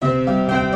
各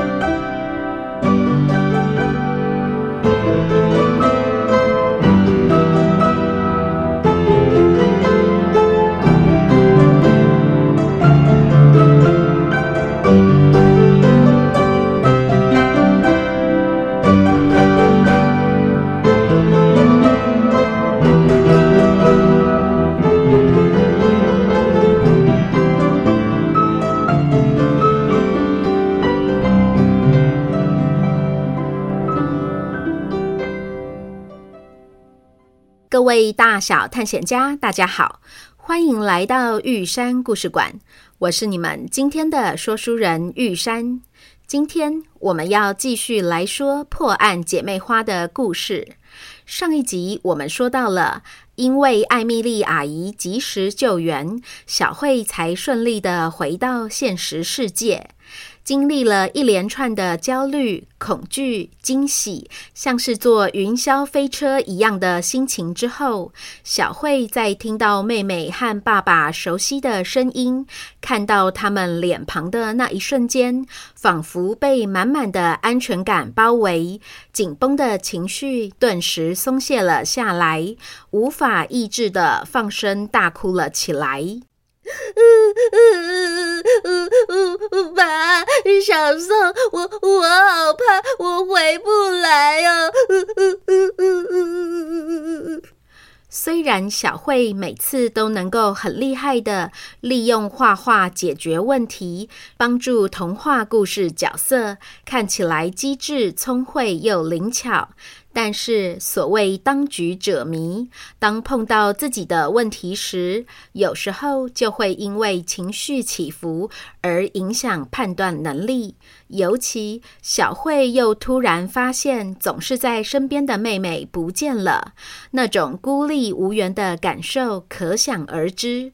各位大小探险家，大家好，欢迎来到玉山故事馆。我是你们今天的说书人玉山。今天我们要继续来说破案姐妹花的故事。上一集我们说到了，因为艾米丽阿姨及时救援，小慧才顺利地回到现实世界。经历了一连串的焦虑、恐惧、惊喜，像是坐云霄飞车一样的心情之后，小慧在听到妹妹和爸爸熟悉的声音，看到他们脸庞的那一瞬间，仿佛被满满的安全感包围，紧绷的情绪顿时松懈了下来，无法抑制地放声大哭了起来。嗯嗯嗯嗯，爸，小宋，我我好怕，我回不来哦。虽然小慧每次都能够很厉害的利用画画解决问题，帮助童话故事角色看起来机智、聪慧又灵巧。但是，所谓当局者迷，当碰到自己的问题时，有时候就会因为情绪起伏而影响判断能力。尤其小慧又突然发现，总是在身边的妹妹不见了，那种孤立无援的感受可想而知。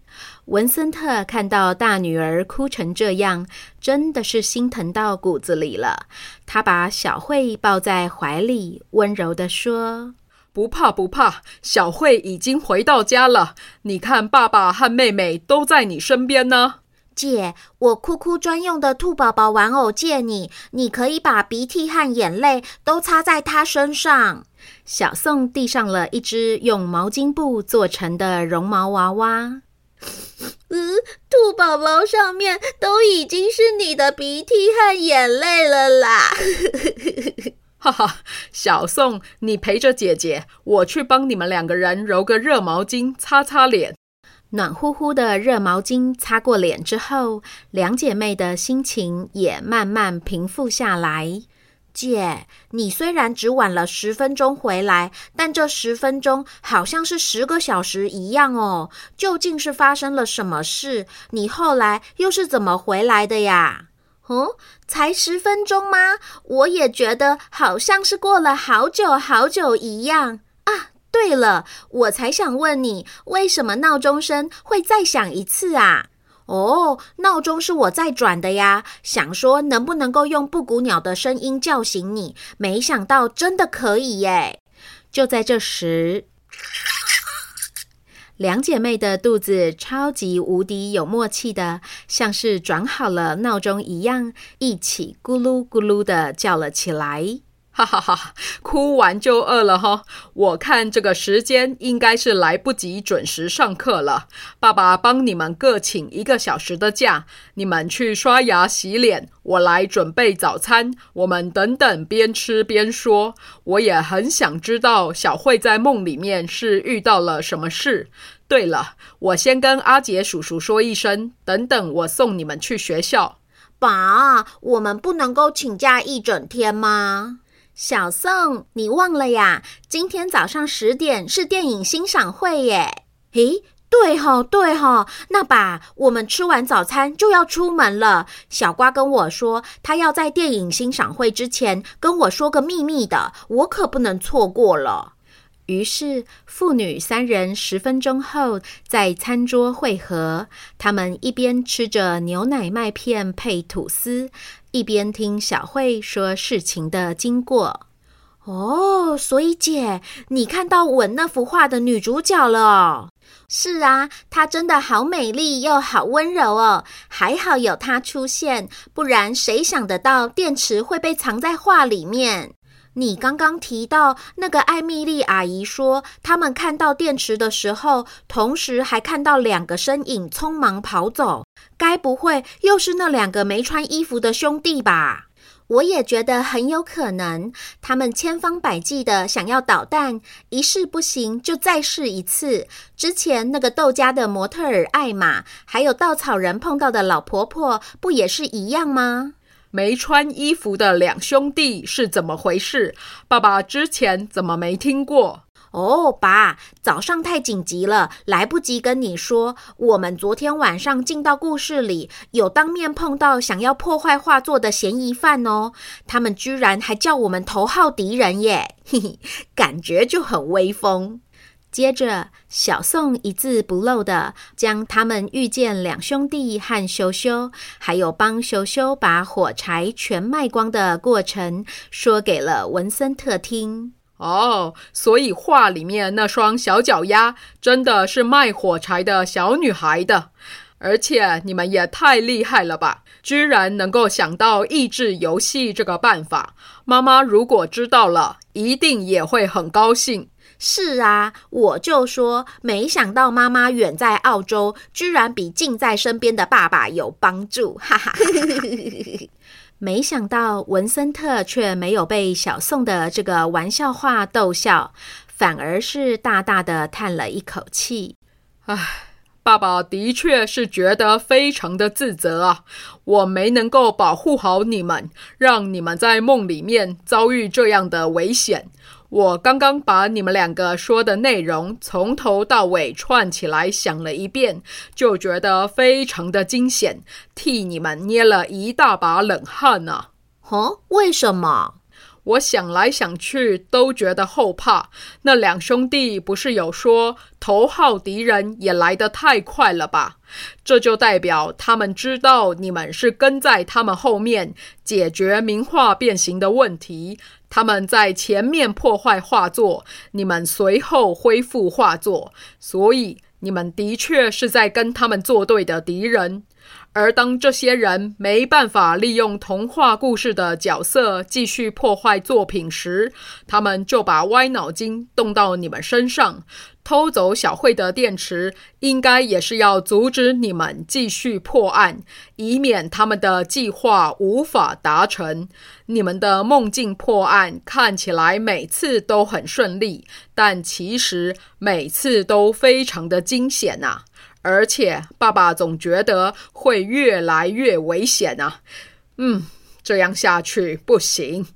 文森特看到大女儿哭成这样，真的是心疼到骨子里了。他把小慧抱在怀里，温柔地说：“不怕不怕，小慧已经回到家了。你看，爸爸和妹妹都在你身边呢。”姐，我哭哭专用的兔宝宝玩偶借你，你可以把鼻涕和眼泪都擦在它身上。小宋递上了一只用毛巾布做成的绒毛娃娃。嗯，兔宝宝上面都已经是你的鼻涕和眼泪了啦！哈哈，小宋，你陪着姐姐，我去帮你们两个人揉个热毛巾，擦擦脸。暖乎乎的热毛巾擦过脸之后，两姐妹的心情也慢慢平复下来。姐，你虽然只晚了十分钟回来，但这十分钟好像是十个小时一样哦。究竟是发生了什么事？你后来又是怎么回来的呀？哦，才十分钟吗？我也觉得好像是过了好久好久一样啊。对了，我才想问你，为什么闹钟声会再响一次啊？哦，闹钟是我在转的呀，想说能不能够用布谷鸟的声音叫醒你，没想到真的可以耶！就在这时，两姐妹的肚子超级无敌有默契的，像是转好了闹钟一样，一起咕噜咕噜的叫了起来。哈哈哈！哭完就饿了哈，我看这个时间应该是来不及准时上课了。爸爸帮你们各请一个小时的假，你们去刷牙洗脸，我来准备早餐。我们等等边吃边说。我也很想知道小慧在梦里面是遇到了什么事。对了，我先跟阿杰叔叔说一声，等等我送你们去学校。爸，我们不能够请假一整天吗？小宋，你忘了呀？今天早上十点是电影欣赏会耶！诶，对吼，对吼，那把，我们吃完早餐就要出门了。小瓜跟我说，他要在电影欣赏会之前跟我说个秘密的，我可不能错过了。于是父女三人十分钟后在餐桌会合，他们一边吃着牛奶麦片配吐司，一边听小慧说事情的经过。哦，所以姐，你看到吻那幅画的女主角了？是啊，她真的好美丽又好温柔哦，还好有她出现，不然谁想得到电池会被藏在画里面？你刚刚提到那个艾蜜莉阿姨说，他们看到电池的时候，同时还看到两个身影匆忙跑走，该不会又是那两个没穿衣服的兄弟吧？我也觉得很有可能，他们千方百计的想要捣蛋，一试不行就再试一次。之前那个窦家的模特儿艾玛，还有稻草人碰到的老婆婆，不也是一样吗？没穿衣服的两兄弟是怎么回事？爸爸之前怎么没听过？哦，爸，早上太紧急了，来不及跟你说。我们昨天晚上进到故事里，有当面碰到想要破坏画作的嫌疑犯哦。他们居然还叫我们头号敌人耶，嘿嘿，感觉就很威风。接着，小宋一字不漏的将他们遇见两兄弟和羞羞，还有帮羞羞把火柴全卖光的过程，说给了文森特听。哦，所以画里面那双小脚丫真的是卖火柴的小女孩的，而且你们也太厉害了吧，居然能够想到益智游戏这个办法。妈妈如果知道了，一定也会很高兴。是啊，我就说，没想到妈妈远在澳洲，居然比近在身边的爸爸有帮助，哈哈。没想到文森特却没有被小宋的这个玩笑话逗笑，反而是大大的叹了一口气。唉，爸爸的确是觉得非常的自责啊，我没能够保护好你们，让你们在梦里面遭遇这样的危险。我刚刚把你们两个说的内容从头到尾串起来想了一遍，就觉得非常的惊险，替你们捏了一大把冷汗呢。哦，为什么？我想来想去都觉得后怕。那两兄弟不是有说头号敌人也来得太快了吧？这就代表他们知道你们是跟在他们后面解决名画变形的问题。他们在前面破坏画作，你们随后恢复画作，所以你们的确是在跟他们作对的敌人。而当这些人没办法利用童话故事的角色继续破坏作品时，他们就把歪脑筋动到你们身上，偷走小慧的电池，应该也是要阻止你们继续破案，以免他们的计划无法达成。你们的梦境破案看起来每次都很顺利，但其实每次都非常的惊险呐、啊。而且爸爸总觉得会越来越危险啊！嗯，这样下去不行。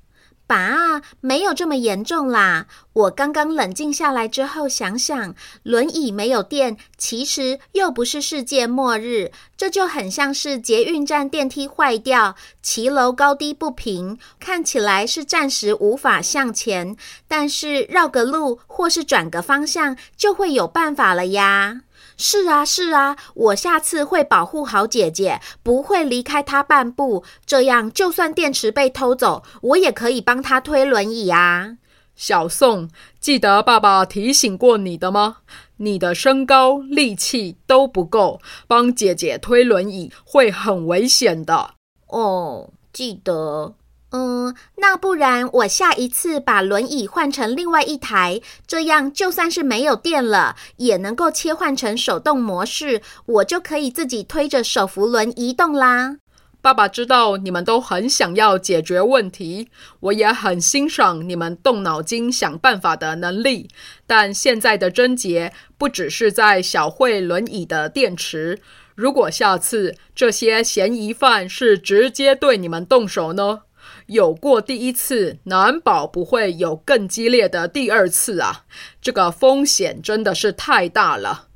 爸，没有这么严重啦。我刚刚冷静下来之后想想，轮椅没有电，其实又不是世界末日。这就很像是捷运站电梯坏掉，骑楼高低不平，看起来是暂时无法向前，但是绕个路或是转个方向就会有办法了呀。是啊，是啊，我下次会保护好姐姐，不会离开她半步。这样，就算电池被偷走，我也可以帮她推轮椅啊。小宋，记得爸爸提醒过你的吗？你的身高、力气都不够，帮姐姐推轮椅会很危险的。哦，记得。嗯，那不然我下一次把轮椅换成另外一台，这样就算是没有电了，也能够切换成手动模式，我就可以自己推着手扶轮移动啦。爸爸知道你们都很想要解决问题，我也很欣赏你们动脑筋想办法的能力，但现在的症结不只是在小慧轮椅的电池，如果下次这些嫌疑犯是直接对你们动手呢？有过第一次，难保不会有更激烈的第二次啊！这个风险真的是太大了。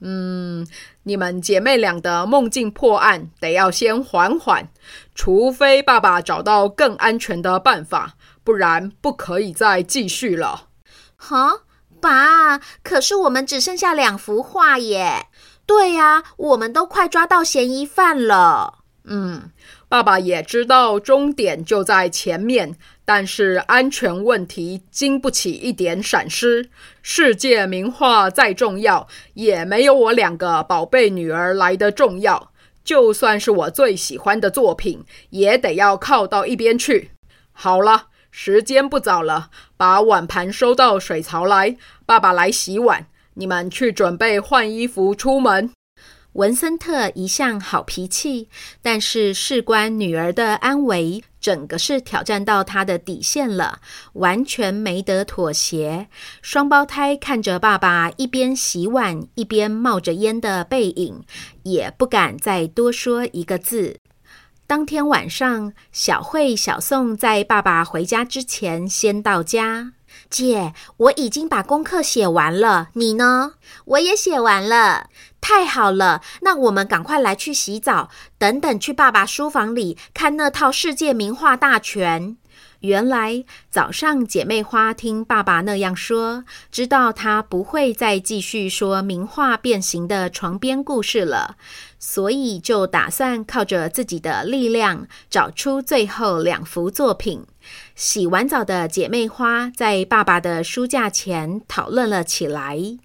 嗯，你们姐妹俩的梦境破案得要先缓缓，除非爸爸找到更安全的办法，不然不可以再继续了。哈，爸，可是我们只剩下两幅画耶。对呀，我们都快抓到嫌疑犯了。嗯，爸爸也知道终点就在前面，但是安全问题经不起一点闪失。世界名画再重要，也没有我两个宝贝女儿来的重要。就算是我最喜欢的作品，也得要靠到一边去。好了，时间不早了，把碗盘收到水槽来，爸爸来洗碗。你们去准备换衣服出门。文森特一向好脾气，但是事关女儿的安危，整个是挑战到他的底线了，完全没得妥协。双胞胎看着爸爸一边洗碗一边冒着烟的背影，也不敢再多说一个字。当天晚上，小慧、小宋在爸爸回家之前先到家。姐，我已经把功课写完了，你呢？我也写完了，太好了。那我们赶快来去洗澡，等等去爸爸书房里看那套世界名画大全。原来早上姐妹花听爸爸那样说，知道他不会再继续说名画变形的床边故事了，所以就打算靠着自己的力量找出最后两幅作品。洗完澡的姐妹花在爸爸的书架前讨论了起来。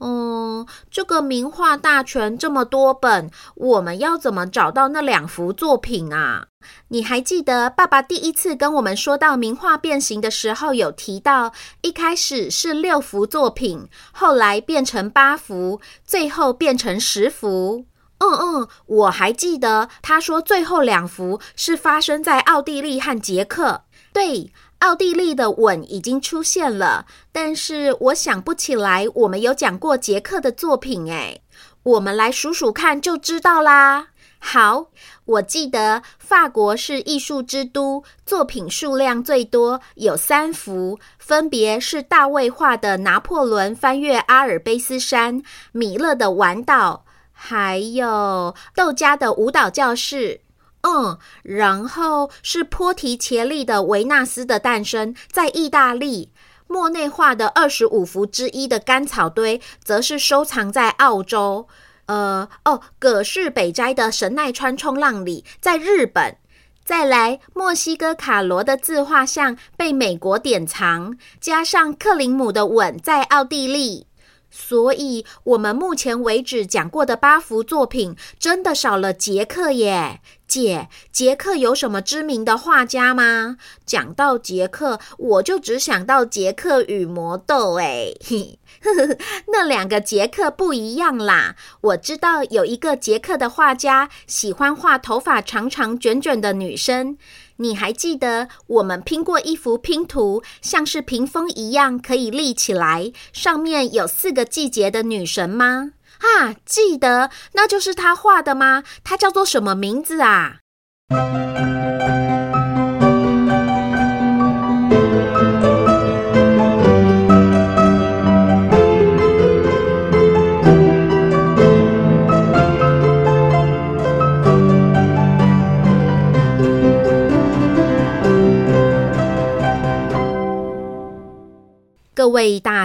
嗯，这个名画大全这么多本，我们要怎么找到那两幅作品啊？你还记得爸爸第一次跟我们说到名画变形的时候，有提到一开始是六幅作品，后来变成八幅，最后变成十幅。嗯嗯，我还记得他说最后两幅是发生在奥地利和捷克。对。奥地利的吻已经出现了，但是我想不起来我们有讲过捷克的作品诶，我们来数数看就知道啦。好，我记得法国是艺术之都，作品数量最多，有三幅，分别是大卫画的拿破仑翻越阿尔卑斯山、米勒的晚岛，还有窦加的舞蹈教室。嗯，然后是波提切利的《维纳斯的诞生》在意大利，莫内画的二十五幅之一的《干草堆》则是收藏在澳洲。呃，哦，葛饰北斋的《神奈川冲浪里》在日本。再来，墨西哥卡罗的自画像被美国典藏，加上克林姆的吻在奥地利。所以，我们目前为止讲过的八幅作品，真的少了杰克耶。姐，杰克有什么知名的画家吗？讲到杰克，我就只想到杰克与魔豆。哎，那两个杰克不一样啦。我知道有一个杰克的画家喜欢画头发长长卷卷的女生。你还记得我们拼过一幅拼图，像是屏风一样可以立起来，上面有四个季节的女神吗？啊，记得，那就是他画的吗？他叫做什么名字啊？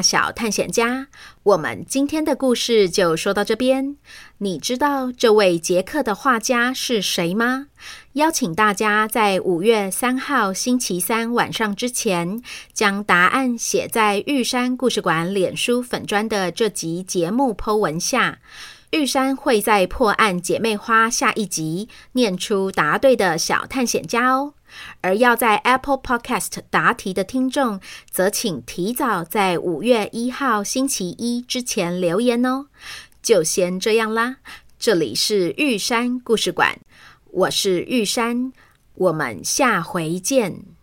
小探险家，我们今天的故事就说到这边。你知道这位捷克的画家是谁吗？邀请大家在五月三号星期三晚上之前，将答案写在玉山故事馆脸书粉砖的这集节目 po 文下。玉山会在破案姐妹花下一集念出答对的小探险家哦。而要在 Apple Podcast 答题的听众，则请提早在五月一号星期一之前留言哦。就先这样啦，这里是玉山故事馆，我是玉山，我们下回见。